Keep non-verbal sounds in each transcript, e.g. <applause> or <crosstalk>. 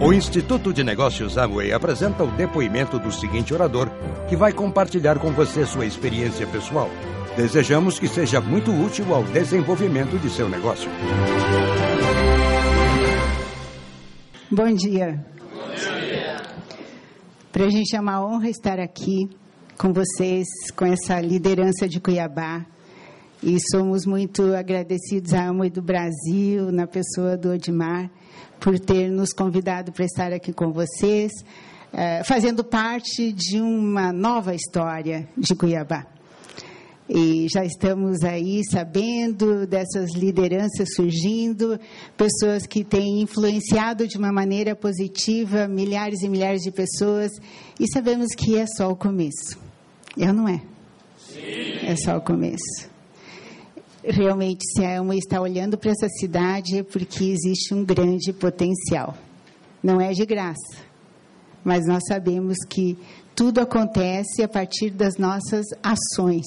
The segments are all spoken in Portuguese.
O Instituto de Negócios Amway apresenta o depoimento do seguinte orador, que vai compartilhar com você sua experiência pessoal. Desejamos que seja muito útil ao desenvolvimento de seu negócio. Bom dia. Para a gente é uma honra estar aqui com vocês, com essa liderança de Cuiabá. E somos muito agradecidos à Amway do Brasil, na pessoa do Odimar por ter nos convidado para estar aqui com vocês, é, fazendo parte de uma nova história de Cuiabá. E já estamos aí sabendo dessas lideranças surgindo, pessoas que têm influenciado de uma maneira positiva milhares e milhares de pessoas, e sabemos que é só o começo. Eu não é? Sim. É só o começo realmente se a Elma está olhando para essa cidade é porque existe um grande potencial. Não é de graça, mas nós sabemos que tudo acontece a partir das nossas ações.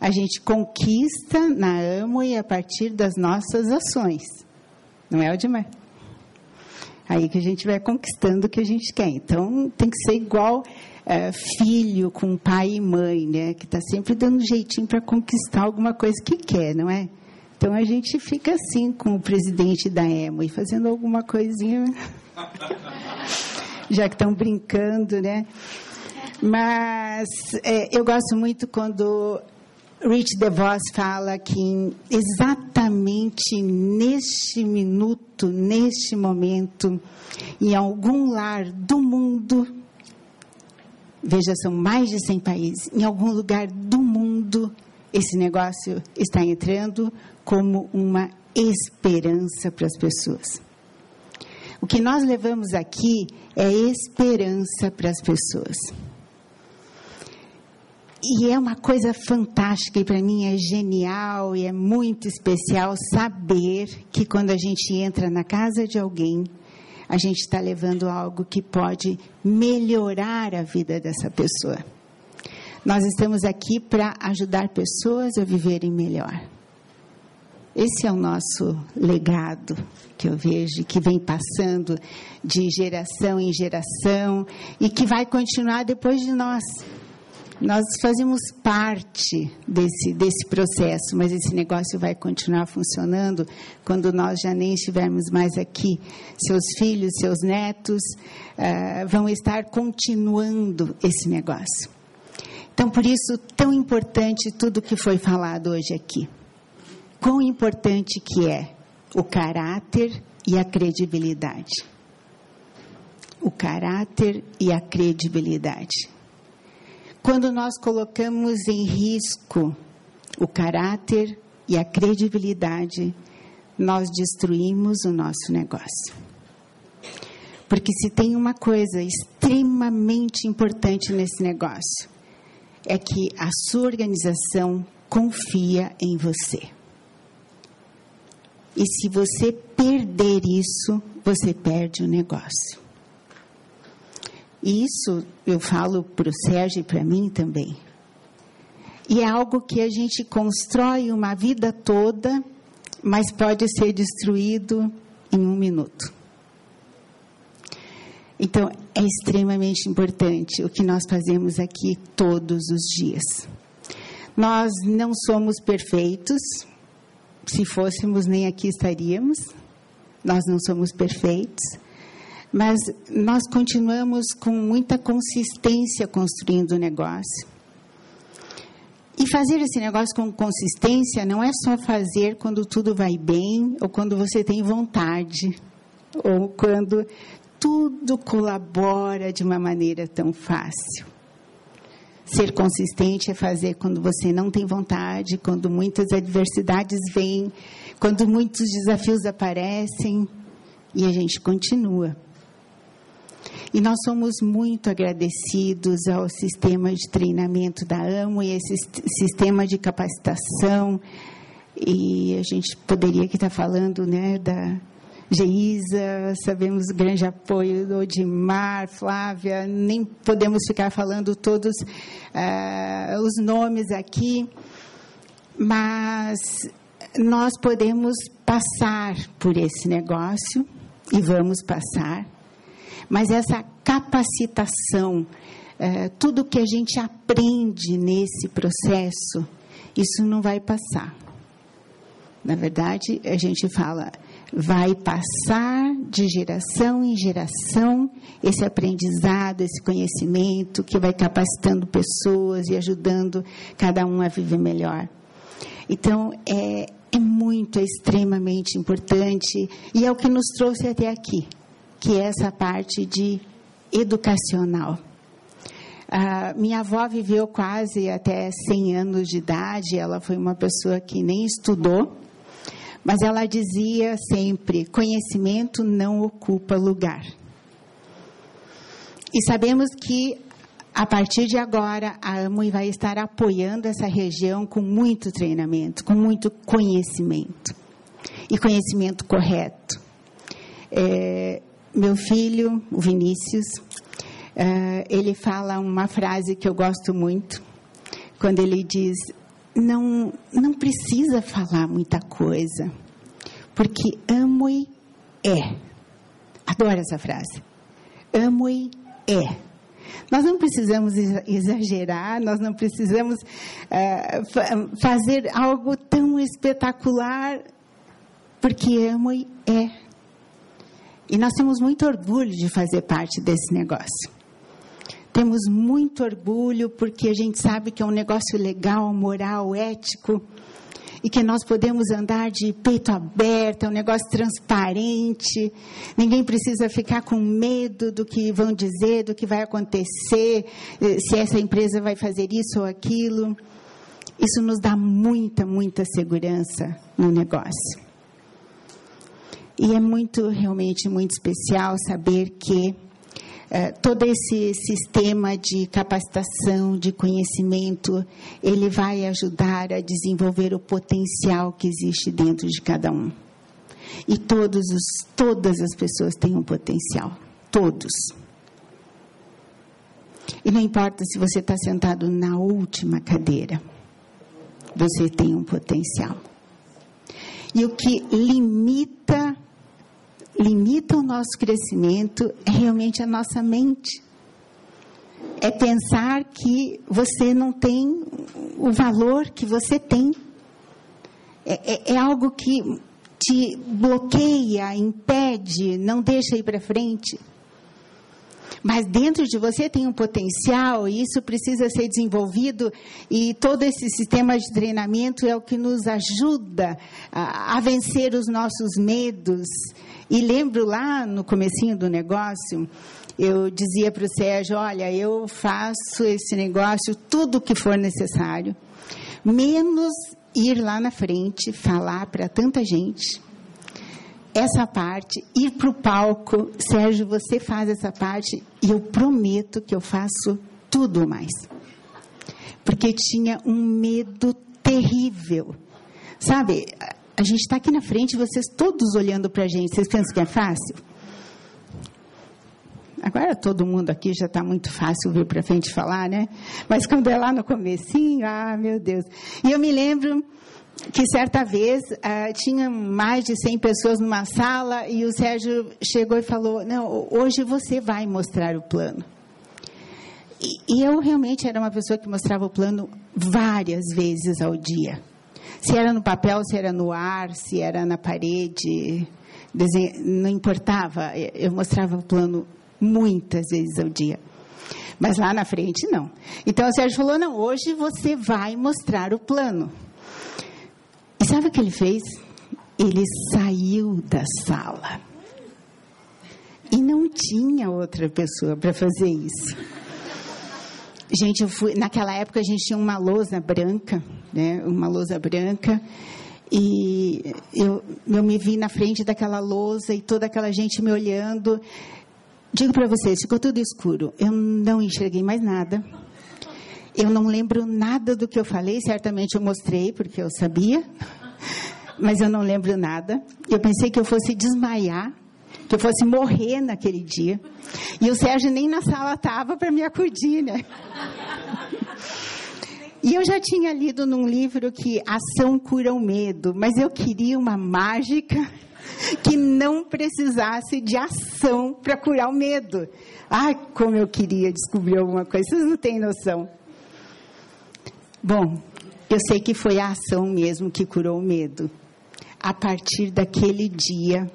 A gente conquista na Amo e a partir das nossas ações. Não é, Odimar? Aí que a gente vai conquistando o que a gente quer. Então, tem que ser igual é, filho com pai e mãe, né? Que está sempre dando um jeitinho para conquistar alguma coisa que quer, não é? Então a gente fica assim com o presidente da EMO e fazendo alguma coisinha, <laughs> já que estão brincando, né? Mas é, eu gosto muito quando Rich DeVos fala que exatamente neste minuto, neste momento, em algum lar do mundo, veja, são mais de 100 países, em algum lugar do mundo, esse negócio está entrando como uma esperança para as pessoas. O que nós levamos aqui é esperança para as pessoas. E é uma coisa fantástica e para mim é genial e é muito especial saber que quando a gente entra na casa de alguém, a gente está levando algo que pode melhorar a vida dessa pessoa. Nós estamos aqui para ajudar pessoas a viverem melhor. Esse é o nosso legado que eu vejo, que vem passando de geração em geração e que vai continuar depois de nós. Nós fazemos parte desse, desse processo, mas esse negócio vai continuar funcionando quando nós já nem estivermos mais aqui. Seus filhos, seus netos uh, vão estar continuando esse negócio. Então, por isso, tão importante tudo que foi falado hoje aqui. Quão importante que é o caráter e a credibilidade. O caráter e a credibilidade. Quando nós colocamos em risco o caráter e a credibilidade, nós destruímos o nosso negócio. Porque se tem uma coisa extremamente importante nesse negócio, é que a sua organização confia em você. E se você perder isso, você perde o negócio. Isso eu falo para o Sérgio e para mim também. E é algo que a gente constrói uma vida toda, mas pode ser destruído em um minuto. Então, é extremamente importante o que nós fazemos aqui todos os dias. Nós não somos perfeitos, se fôssemos, nem aqui estaríamos. Nós não somos perfeitos mas nós continuamos com muita consistência construindo o negócio. E fazer esse negócio com consistência não é só fazer quando tudo vai bem ou quando você tem vontade ou quando tudo colabora de uma maneira tão fácil. Ser consistente é fazer quando você não tem vontade, quando muitas adversidades vêm, quando muitos desafios aparecem e a gente continua. E nós somos muito agradecidos ao sistema de treinamento da AMO e esse sistema de capacitação. E a gente poderia estar falando né, da Geisa, sabemos o grande apoio do Odimar, Flávia, nem podemos ficar falando todos uh, os nomes aqui, mas nós podemos passar por esse negócio e vamos passar Mas essa capacitação, é, tudo que a gente aprende nesse processo, isso não vai passar. Na verdade, a gente fala, vai passar de geração em geração esse aprendizado, esse conhecimento que vai capacitando pessoas e ajudando cada um a viver melhor. Então, é, é muito, é extremamente importante e é o que nos trouxe até aqui, que é essa parte de educacional. Uh, minha avó viveu quase até 100 anos de idade, ela foi uma pessoa que nem estudou, mas ela dizia sempre: conhecimento não ocupa lugar. E sabemos que a partir de agora, a AMUI vai estar apoiando essa região com muito treinamento, com muito conhecimento. E conhecimento correto. É, meu filho, o Vinícius, é, ele fala uma frase que eu gosto muito, quando ele diz: não, não precisa falar muita coisa, porque amo-e é. Adoro essa frase. Amo-e é. Nós não precisamos exagerar, nós não precisamos uh, fazer algo tão espetacular, porque amo e é. E nós temos muito orgulho de fazer parte desse negócio. Temos muito orgulho porque a gente sabe que é um negócio legal, moral, ético e que nós podemos andar de peito aberto, é um negócio transparente, ninguém precisa ficar com medo do que vão dizer, do que vai acontecer, eh, se essa empresa vai fazer isso ou aquilo. Isso nos dá muita, muita segurança no negócio. E é muito, realmente, muito especial saber que é, todo esse sistema de capacitação, de conhecimento, ele vai ajudar a desenvolver o potencial que existe dentro de cada um. E todos os, todas as pessoas têm um potencial. Todos. E não importa se você está sentado na última cadeira, você tem um potencial. E o que limita limita o nosso crescimento é realmente a nossa mente. É pensar que você não tem o valor que você tem. É, é, é algo que te bloqueia, impede, não deixa ir para frente. Mas dentro de você tem um potencial e isso precisa ser desenvolvido e todo esse sistema de treinamento é o que nos ajuda a, a vencer os nossos medos e lembro lá no comecinho do negócio, eu dizia para o Sérgio, olha, eu faço esse negócio tudo o que for necessário, menos ir lá na frente, falar para tanta gente. Essa parte, ir para o palco, Sérgio, você faz essa parte e eu prometo que eu faço tudo mais. Porque tinha um medo terrível. Sabe, a gente está aqui na frente, vocês todos olhando para a gente. Vocês pensam que é fácil? Agora todo mundo aqui já está muito fácil vir para frente falar, né? Mas quando é lá no comecinho, ah, meu Deus. E eu me lembro que certa vez ah, tinha mais de 100 pessoas numa sala e o Sérgio chegou e falou: Não, hoje você vai mostrar o plano. E, e eu realmente era uma pessoa que mostrava o plano várias vezes ao dia. Se era no papel, se era no ar, se era na parede, não importava. Eu mostrava o plano muitas vezes ao dia. Mas lá na frente, não. Então o Sérgio falou: não, hoje você vai mostrar o plano. E sabe o que ele fez? Ele saiu da sala. E não tinha outra pessoa para fazer isso. Gente, eu fui, naquela época a gente tinha uma lousa branca, né? Uma lousa branca. E eu, eu me vi na frente daquela lousa e toda aquela gente me olhando. Digo para vocês, ficou tudo escuro. Eu não enxerguei mais nada. Eu não lembro nada do que eu falei. Certamente eu mostrei, porque eu sabia. Mas eu não lembro nada. Eu pensei que eu fosse desmaiar que eu fosse morrer naquele dia. E o Sérgio nem na sala estava para me acudir, né? E eu já tinha lido num livro que ação cura o medo, mas eu queria uma mágica que não precisasse de ação para curar o medo. Ai, como eu queria descobrir alguma coisa, vocês não têm noção. Bom, eu sei que foi a ação mesmo que curou o medo. A partir daquele dia,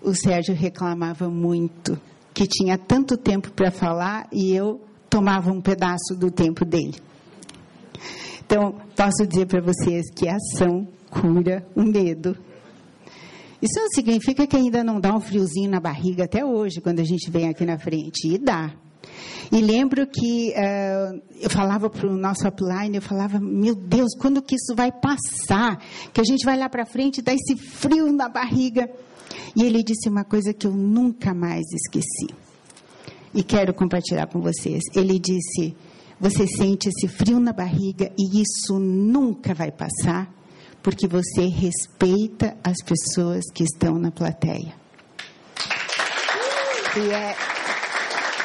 o Sérgio reclamava muito que tinha tanto tempo para falar e eu tomava um pedaço do tempo dele. Então, posso dizer para vocês que a ação cura o medo. Isso não significa que ainda não dá um friozinho na barriga até hoje, quando a gente vem aqui na frente. E dá. E lembro que uh, eu falava para o nosso upline, eu falava, meu Deus, quando que isso vai passar? Que a gente vai lá para frente e dá esse frio na barriga. E ele disse uma coisa que eu nunca mais esqueci. E quero compartilhar com vocês. Ele disse, você sente esse frio na barriga e isso nunca vai passar porque você respeita as pessoas que estão na plateia. E é,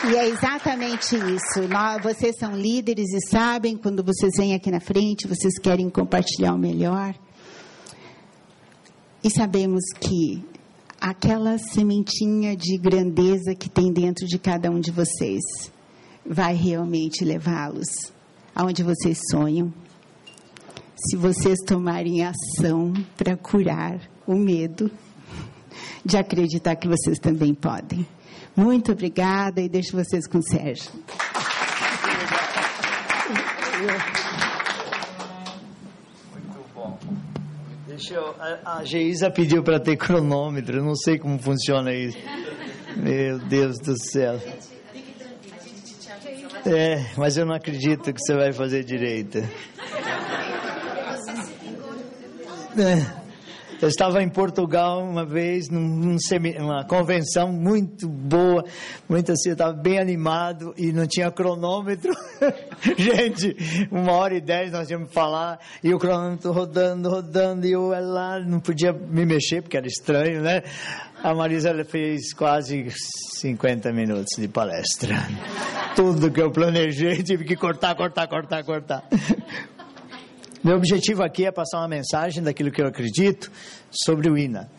e é exatamente isso. Vocês são líderes e sabem, quando vocês vêm aqui na frente, vocês querem compartilhar o melhor. E sabemos que aquela sementinha de grandeza que tem dentro de cada um de vocês vai realmente levá-los aonde vocês sonham, se vocês tomarem ação para curar o medo de acreditar que vocês também podem. Muito obrigada e deixo vocês com o Sérgio. Muito bom. Deixa eu, a, a Geisa pediu para ter cronômetro, eu não sei como funciona isso. Meu Deus do céu. É, mas eu não acredito que você vai fazer direito. É. Eu estava em Portugal uma vez, num, numa convenção muito boa, muito assim, eu estava bem animado e não tinha cronômetro. <laughs> Gente, uma hora e dez nós íamos falar e o cronômetro rodando, rodando e eu lá não podia me mexer porque era estranho, né? A Marisa fez quase 50 minutos de palestra. <laughs> Tudo que eu planejei, tive que cortar, cortar, cortar, cortar. Meu objetivo aqui é passar uma mensagem daquilo que eu acredito sobre o INA.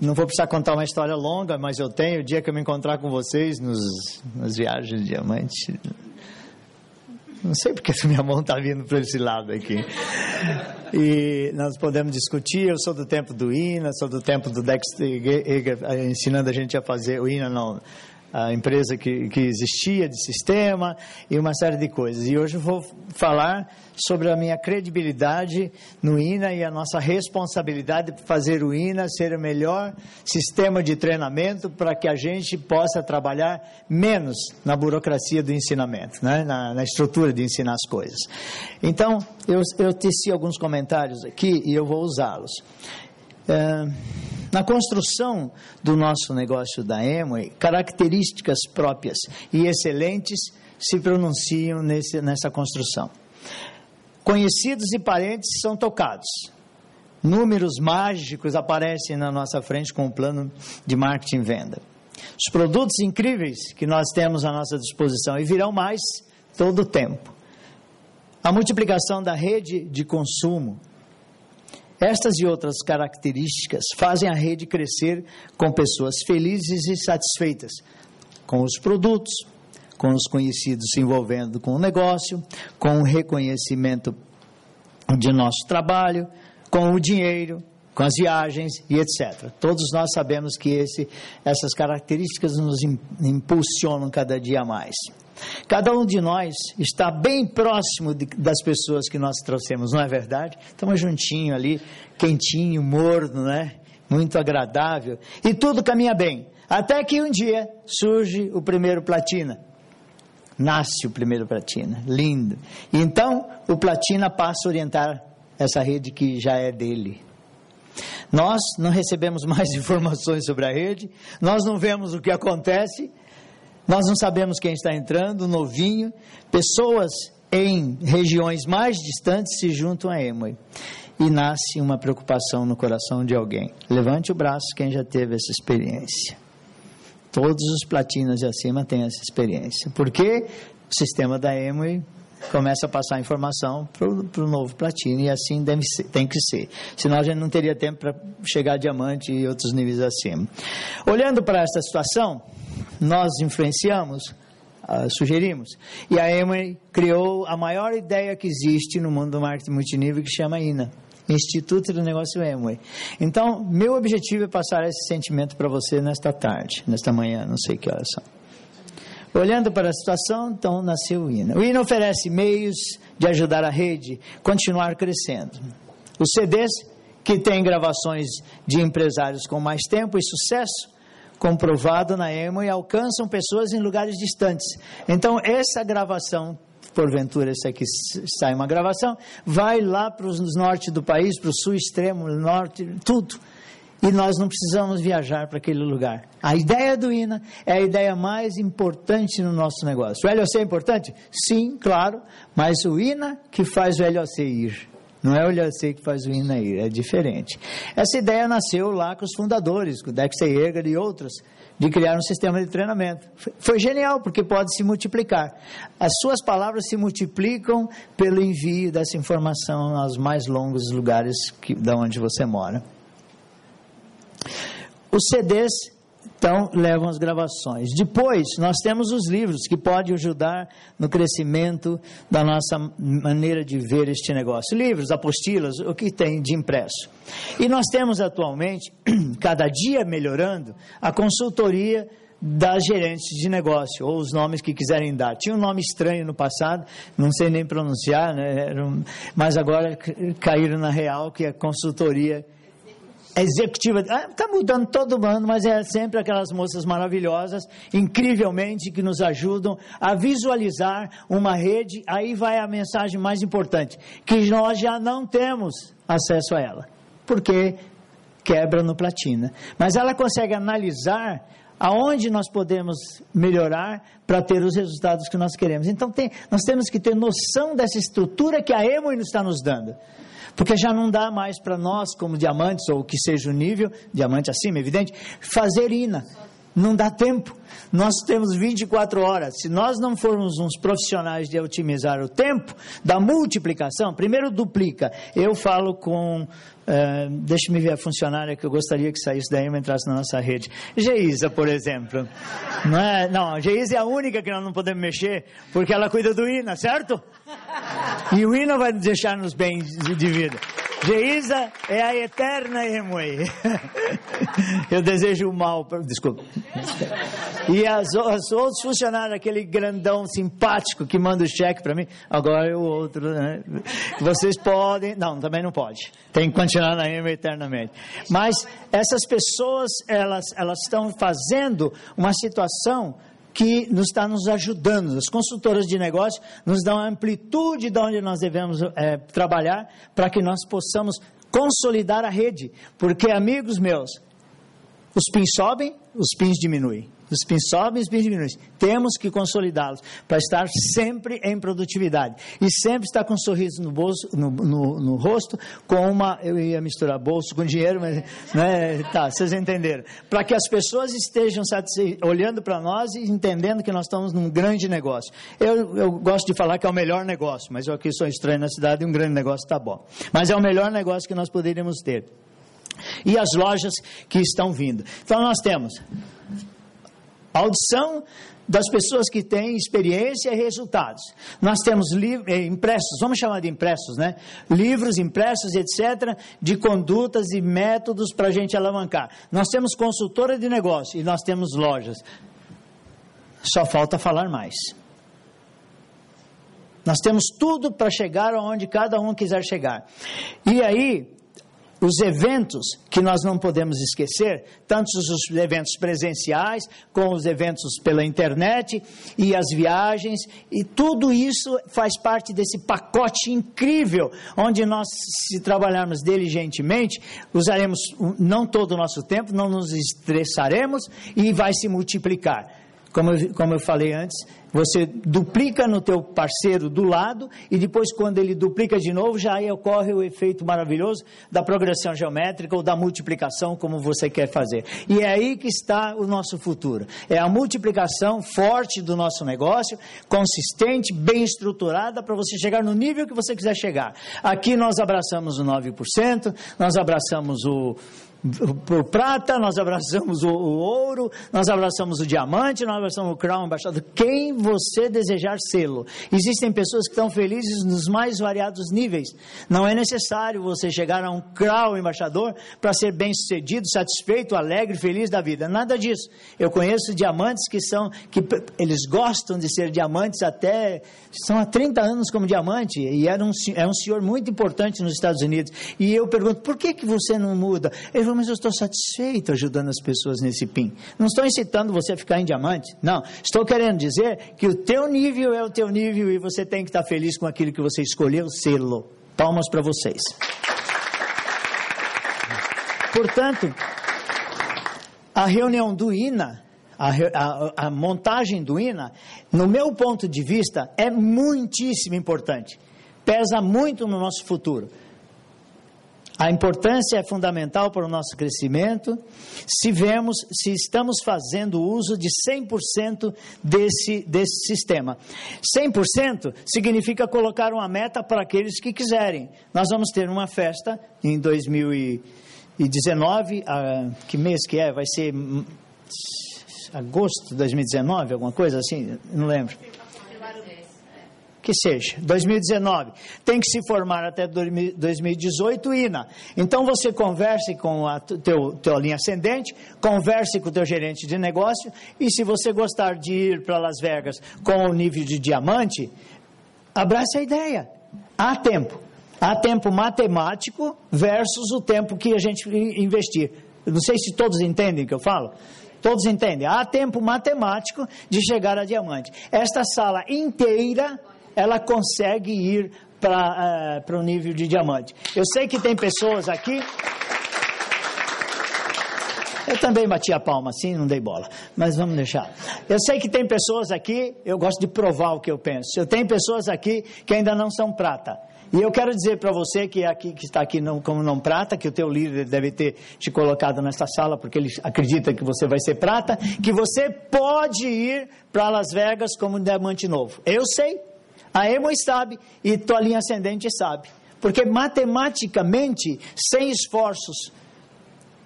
Não vou precisar contar uma história longa, mas eu tenho. O dia que eu me encontrar com vocês nos, nas viagens de diamante. Não sei porque <laughs> minha mão está vindo para esse lado aqui. E nós podemos discutir. Eu sou do tempo do INA, sou do tempo do Dexter ensinando a gente a fazer o INA, não a empresa que, que existia de sistema e uma série de coisas. E hoje eu vou falar sobre a minha credibilidade no INA e a nossa responsabilidade de fazer o INA ser o melhor sistema de treinamento para que a gente possa trabalhar menos na burocracia do ensinamento, né? na, na estrutura de ensinar as coisas. Então, eu, eu teci alguns comentários aqui e eu vou usá-los. É, na construção do nosso negócio da Emway, características próprias e excelentes se pronunciam nesse, nessa construção. Conhecidos e parentes são tocados. Números mágicos aparecem na nossa frente com o plano de marketing e venda. Os produtos incríveis que nós temos à nossa disposição e virão mais todo o tempo. A multiplicação da rede de consumo, estas e outras características fazem a rede crescer com pessoas felizes e satisfeitas com os produtos, com os conhecidos se envolvendo com o negócio, com o reconhecimento de nosso trabalho, com o dinheiro, com as viagens e etc. Todos nós sabemos que esse, essas características nos impulsionam cada dia mais. Cada um de nós está bem próximo de, das pessoas que nós trouxemos, não é verdade? Estamos juntinho ali, quentinho, morno, né? Muito agradável. E tudo caminha bem. Até que um dia surge o primeiro platina. Nasce o primeiro platina. Lindo. E então o platina passa a orientar essa rede que já é dele. Nós não recebemos <laughs> mais informações sobre a rede, nós não vemos o que acontece, nós não sabemos quem está entrando, novinho. Pessoas em regiões mais distantes se juntam a Emoi. E nasce uma preocupação no coração de alguém. Levante o braço quem já teve essa experiência. Todos os platinas de acima têm essa experiência. Porque o sistema da Emoi começa a passar informação para o novo platino e assim deve ser, tem que ser. Senão a gente não teria tempo para chegar a diamante e outros níveis acima. Olhando para essa situação, nós influenciamos, uh, sugerimos, e a Emory criou a maior ideia que existe no mundo do marketing multinível que chama INA. Instituto do Negócio Amway. Então, meu objetivo é passar esse sentimento para você nesta tarde, nesta manhã, não sei que horas são. Olhando para a situação, então nasceu o INA. O INA oferece meios de ajudar a rede a continuar crescendo. Os CDs, que têm gravações de empresários com mais tempo e sucesso, comprovado na EMO e alcançam pessoas em lugares distantes. Então, essa gravação, porventura, essa aqui sai uma gravação, vai lá para o norte do país, para o sul extremo, norte, tudo e nós não precisamos viajar para aquele lugar. A ideia do INA é a ideia mais importante no nosso negócio. O LOC é importante? Sim, claro, mas o INA que faz o LOC ir. Não é o LOC que faz o INA ir, é diferente. Essa ideia nasceu lá com os fundadores, com o Dexter Yeager e outros, de criar um sistema de treinamento. Foi genial, porque pode se multiplicar. As suas palavras se multiplicam pelo envio dessa informação aos mais longos lugares que, da onde você mora. Os CDs, então, levam as gravações. Depois, nós temos os livros que podem ajudar no crescimento da nossa maneira de ver este negócio. Livros, apostilas, o que tem de impresso. E nós temos atualmente, <clears throat> cada dia melhorando, a consultoria das gerentes de negócio, ou os nomes que quiserem dar. Tinha um nome estranho no passado, não sei nem pronunciar, né? mas agora caíram na real, que é consultoria executiva. Está ah, mudando todo ano, mas é sempre aquelas moças maravilhosas, incrivelmente, que nos ajudam a visualizar uma rede. Aí vai a mensagem mais importante: que nós já não temos acesso a ela, porque quebra no platina. Mas ela consegue analisar aonde nós podemos melhorar para ter os resultados que nós queremos. Então, tem, nós temos que ter noção dessa estrutura que a Emo está nos dando. Porque já não dá mais para nós, como diamantes, ou que seja o nível, diamante acima, evidente, fazer INA. Não dá tempo. Nós temos 24 horas. Se nós não formos uns profissionais de otimizar o tempo da multiplicação, primeiro duplica. Eu falo com Uh, Deixa-me ver a funcionária que eu gostaria que saísse daí e entrasse na nossa rede. Geisa, por exemplo. Não, é? não, Geisa é a única que nós não podemos mexer, porque ela cuida do INA, certo? E o INA vai deixar nos bens de vida. Geisa é a eterna Emoi. <laughs> Eu desejo o mal. Desculpa. E as, os outros funcionários, aquele grandão simpático que manda o cheque para mim, agora é o outro. Né? Vocês podem. Não, também não pode. Tem que continuar na Emoi eternamente. Mas essas pessoas, elas, elas estão fazendo uma situação que nos está nos ajudando. As consultoras de negócio nos dão a amplitude de onde nós devemos é, trabalhar para que nós possamos consolidar a rede. Porque, amigos meus, os pins sobem, os pins diminuem. Os pins sobem, os pins diminuem. Temos que consolidá-los para estar sempre em produtividade. E sempre estar com um sorriso no, bolso, no, no, no rosto, com uma. Eu ia misturar bolso com dinheiro, mas. Né, tá, vocês entenderam. Para que as pessoas estejam olhando para nós e entendendo que nós estamos num grande negócio. Eu, eu gosto de falar que é o melhor negócio, mas eu aqui sou estranho na cidade e um grande negócio está bom. Mas é o melhor negócio que nós poderíamos ter. E as lojas que estão vindo. Então nós temos audição das pessoas que têm experiência e resultados. Nós temos eh, impressos, vamos chamar de impressos, né? Livros impressos, etc., de condutas e métodos para a gente alavancar. Nós temos consultora de negócio e nós temos lojas. Só falta falar mais. Nós temos tudo para chegar aonde cada um quiser chegar. E aí, os eventos que nós não podemos esquecer, tanto os eventos presenciais, como os eventos pela internet e as viagens, e tudo isso faz parte desse pacote incrível, onde nós, se trabalharmos diligentemente, usaremos não todo o nosso tempo, não nos estressaremos e vai se multiplicar. Como eu, como eu falei antes, você duplica no teu parceiro do lado e depois quando ele duplica de novo, já aí ocorre o efeito maravilhoso da progressão geométrica ou da multiplicação, como você quer fazer. E é aí que está o nosso futuro. É a multiplicação forte do nosso negócio, consistente, bem estruturada para você chegar no nível que você quiser chegar. Aqui nós abraçamos o 9%, nós abraçamos o por prata, nós abraçamos o, o, ouro, nós abraçamos o diamante, nós abraçamos o crown embaixador. Quem você desejar sê-lo. Existem pessoas que estão felizes nos mais variados níveis. Não é necessário você chegar a um crown embaixador para ser bem sucedido, satisfeito, alegre, feliz da vida. Nada disso. Eu conheço diamantes que são, que eles gostam de ser diamantes até, são há 30 anos como diamante, e era um, é um senhor muito importante nos Estados Unidos. E eu pergunto, por que, que você não muda? Ele mas eu estou satisfeito ajudando as pessoas nesse PIN. Não estou incitando você a ficar em diamante, não. Estou querendo dizer que o teu nível é o teu nível e você tem que estar feliz com aquilo que você escolheu sê-lo. Palmas para vocês. Portanto, a reunião do INA, a, a, a, montagem do INA, no meu ponto de vista, é muitíssimo importante. Pesa muito no nosso futuro. A importância é fundamental para o nosso crescimento se vemos, se estamos fazendo uso de 100% desse, desse sistema. 100% significa colocar uma meta para aqueles que quiserem. Nós vamos ter uma festa em 2019, ah, que mês que é? Vai ser agosto de 2019, alguma coisa assim? Não lembro que seja, 2019, tem que se formar até 2018 INA. Então você converse com a teu, teu linha ascendente, converse com o teu gerente de negócio e se você gostar de ir para Las Vegas com o nível de diamante, abrace a ideia. Há tempo. Há tempo matemático versus o tempo que a gente investir. Não sei se todos entendem o que eu falo. Todos entendem? Há tempo matemático de chegar a diamante. Esta sala inteira ela consegue ir para uh, o nível de diamante. Eu sei que tem pessoas aqui. Eu também bati a palma assim, não dei bola, mas vamos deixar. Eu sei que tem pessoas aqui, eu gosto de provar o que eu penso. Eu tenho pessoas aqui que ainda não são prata. E eu quero dizer para você que, aqui, que está aqui não, como não prata, que o teu líder deve ter te colocado nessa sala porque ele acredita que você vai ser prata, que você pode ir para Las Vegas como diamante novo. Eu sei, a Emo sabe e tua linha ascendente sabe. Porque matematicamente, sem esforços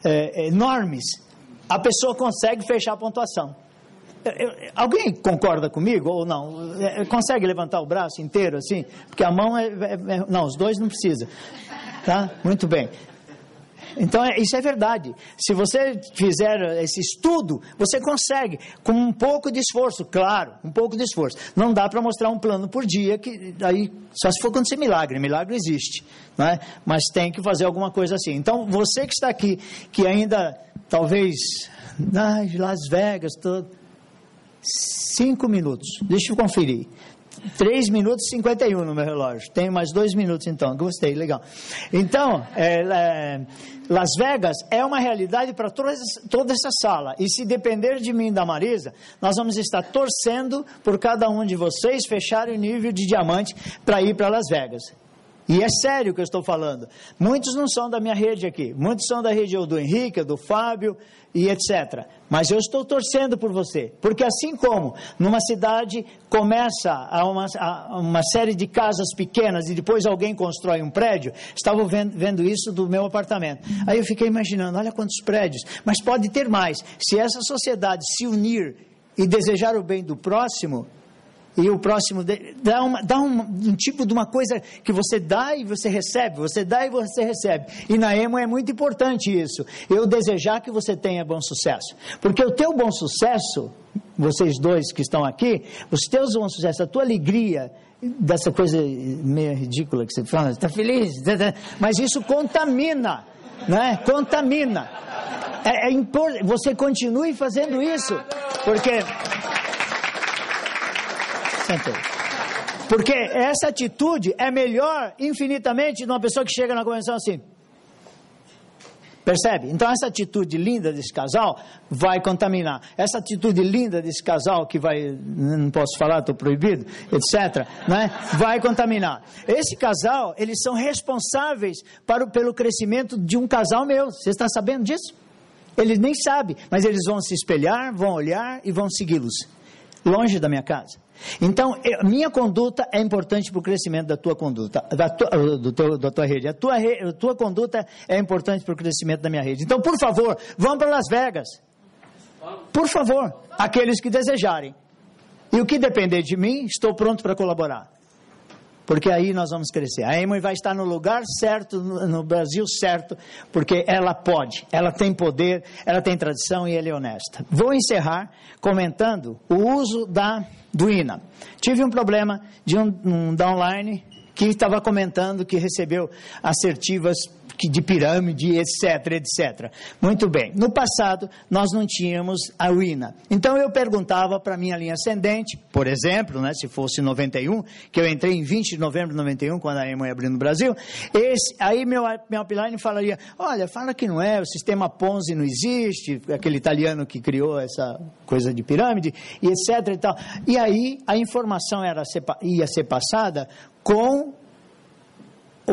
é, enormes, a pessoa consegue fechar a pontuação. Alguém concorda comigo ou não? É, consegue levantar o braço inteiro assim? Porque a mão é, é, é não, os dois não precisa. Tá? Muito bem. Então, é, isso é verdade. Se você fizer esse estudo, você consegue, com um pouco de esforço, claro, um pouco de esforço. Não dá para mostrar um plano por dia, que aí só se for acontecer milagre. Milagre existe, não é? mas tem que fazer alguma coisa assim. Então, você que está aqui, que ainda talvez, ai, Las Vegas, tô... cinco minutos, deixa eu conferir. 3 minutos e 51 no meu relógio. Tenho mais dois minutos então. Gostei, legal. Então, é, é, Las Vegas é uma realidade para toda, essa sala. E se depender de mim e da Marisa, nós vamos estar torcendo por cada um de vocês fecharem o nível de diamante para ir para Las Vegas. E é sério que eu estou falando. Muitos não são da minha rede aqui. Muitos são da rede do Henrique, do Fábio e etc. Mas eu estou torcendo por você. Porque assim como numa cidade começa a uma, a uma série de casas pequenas e depois alguém constrói um prédio, estava vendo, vendo isso do meu apartamento. Aí eu fiquei imaginando, olha quantos prédios. Mas pode ter mais. Se essa sociedade se unir e desejar o bem do próximo, e o próximo dá, uma, dá um, um, tipo de uma coisa que você dá e você recebe, você dá e você recebe. E na emo é muito importante isso. Eu desejar que você tenha bom sucesso. Porque o teu bom sucesso, vocês dois que estão aqui, os teus bons sucessos, a tua alegria, dessa coisa meio ridícula que você fala, está feliz, tá, tá, mas isso contamina, né? Contamina. É, é importante, você continue fazendo isso, porque porque essa atitude é melhor infinitamente de uma pessoa que chega na convenção assim. Percebe? Então essa atitude linda desse casal vai contaminar. Essa atitude linda desse casal que vai, não posso falar, estou proibido, etc. Né? Vai contaminar. Esse casal, eles são responsáveis para pelo crescimento de um casal meu. Você está sabendo disso? Eles nem sabem, mas eles vão se espelhar, vão olhar e vão segui-los. Longe da minha casa. Então, minha conduta é importante para o crescimento da tua conduta, da tua, do teu, da tua rede. A tua, a tua conduta é importante para o crescimento da minha rede. Então, por favor, vão para Las Vegas. Por favor, aqueles que desejarem. E o que depender de mim, estou pronto para colaborar porque aí nós vamos crescer. A Emily vai estar no lugar certo, no Brasil certo, porque ela pode, ela tem poder, ela tem tradição e ela é honesta. Vou encerrar comentando o uso da do INA. Tive um problema de um, um downline que estava comentando que recebeu assertivas de pirâmide, etc, etc. Muito bem. No passado, nós não tínhamos a UINA. Então, eu perguntava para a minha linha ascendente, por exemplo, né, se fosse 91, que eu entrei em 20 de novembro de 91, quando a EMA abriu no Brasil, esse, aí meu, meu upline falaria, olha, fala que não é, o sistema Ponzi não existe, aquele italiano que criou essa coisa de pirâmide, e etc e tal. E aí, a informação era, ia ser passada com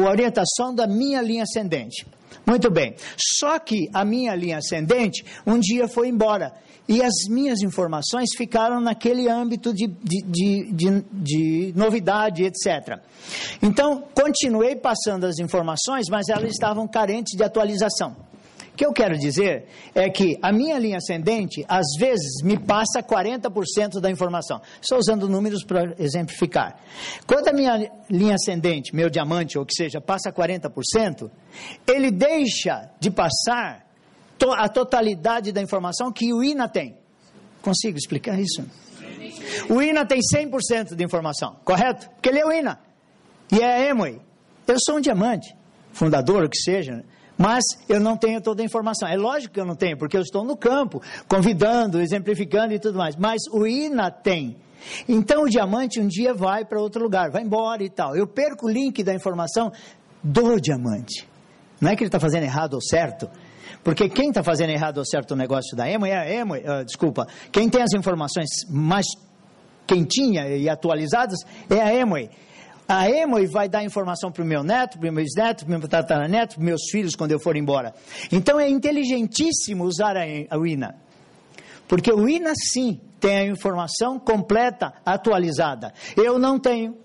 a orientação da minha linha ascendente. Muito bem. Só que a minha linha ascendente um dia foi embora. E as minhas informações ficaram naquele âmbito de, de, de, de, de novidade, etc. Então, continuei passando as informações, mas elas estavam carentes de atualização. O que eu quero dizer é que a minha linha ascendente, às vezes, me passa 40% da informação. Estou usando números para exemplificar. Quando a minha linha ascendente, meu diamante, ou que seja, passa 40%, ele deixa de passar a totalidade da informação que o INA tem. Consigo explicar isso? O INA tem 100% de informação, correto? Porque ele é o INA. E é a Emoi. Eu sou um diamante, fundador, o que seja, né? Mas eu não tenho toda a informação. É lógico que eu não tenho, porque eu estou no campo, convidando, exemplificando e tudo mais. Mas o INA tem. Então o diamante um dia vai para outro lugar, vai embora e tal. Eu perco o link da informação do diamante. Não é que ele está fazendo errado ou certo. Porque quem está fazendo errado ou certo o negócio da Emo é a Emo, uh, desculpa, quem tem as informações mais quentinhas e atualizadas é a Emoi. A Emoi vai dar informação para o meu neto, para o meu bisneto, para o meu tataraneto, para meus filhos quando eu for embora. Então é inteligentíssimo usar a, o INA. Porque o INA sim tem a informação completa, atualizada. Eu não tenho.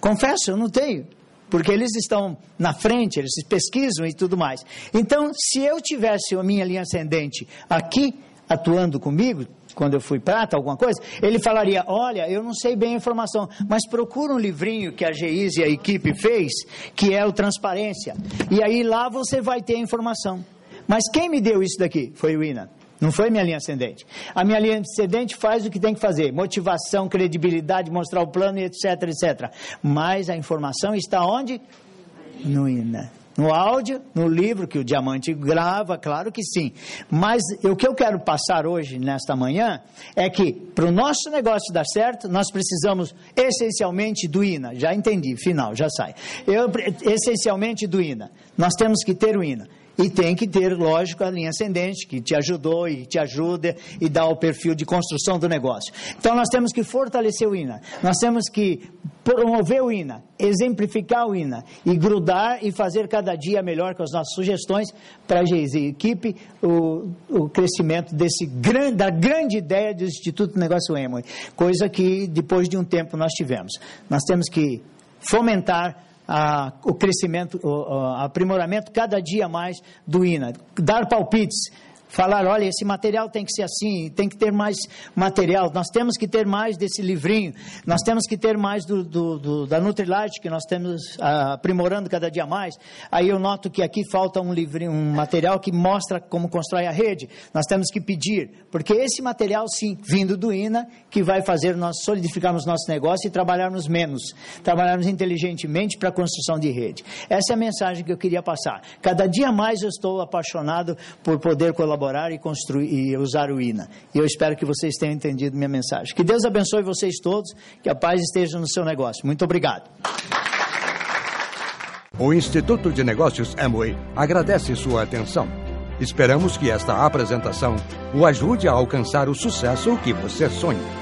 Confesso, eu não tenho. Porque eles estão na frente, eles pesquisam e tudo mais. Então, se eu tivesse a minha linha ascendente aqui, atuando comigo, quando eu fui prata, alguma coisa, ele falaria: Olha, eu não sei bem a informação, mas procura um livrinho que a GIS e a equipe fez, que é o Transparência. E aí lá você vai ter a informação. Mas quem me deu isso daqui? Foi o INA. Não foi minha linha ascendente. A minha linha ascendente faz o que tem que fazer: motivação, credibilidade, mostrar o plano etc, etc. Mas a informação está onde? No INA. No áudio, no livro que o diamante grava, claro que sim. Mas o que eu quero passar hoje, nesta manhã, é que para o nosso negócio dar certo, nós precisamos essencialmente do INA. Já entendi, final, já sai. Eu, essencialmente do INA. Nós temos que ter o INA. E tem que ter, lógico, a linha ascendente, que te ajudou e te ajuda e dá o perfil de construção do negócio. Então, nós temos que fortalecer o INA. Nós temos que promover o INA, exemplificar o INA e grudar e fazer cada dia melhor com as nossas sugestões para a equipe o, o crescimento desse grande, da grande ideia do Instituto Negócio Emory, coisa que depois de um tempo nós tivemos. Nós temos que fomentar a, o crescimento, o, o aprimoramento cada dia mais do INA. Dar palpites falar, olha, esse material tem que ser assim, tem que ter mais material, nós temos que ter mais desse livrinho, nós temos que ter mais do, do, do da Nutrilite, que nós temos ah, aprimorando cada dia mais. Aí eu noto que aqui falta um livrinho, um material que mostra como constrói a rede. Nós temos que pedir, porque esse material, sim, vindo do INA, que vai fazer nós solidificarmos nosso negócio e trabalharmos menos, trabalharmos inteligentemente para a construção de rede. Essa é a mensagem que eu queria passar. Cada dia mais eu estou apaixonado por poder colaborar colaborar e construir e usar o INA. E eu espero que vocês tenham entendido minha mensagem. Que Deus abençoe vocês todos, que a paz esteja no seu negócio. Muito obrigado. O Instituto de Negócios Amway agradece sua atenção. Esperamos que esta apresentação o ajude a alcançar o sucesso que você sonha.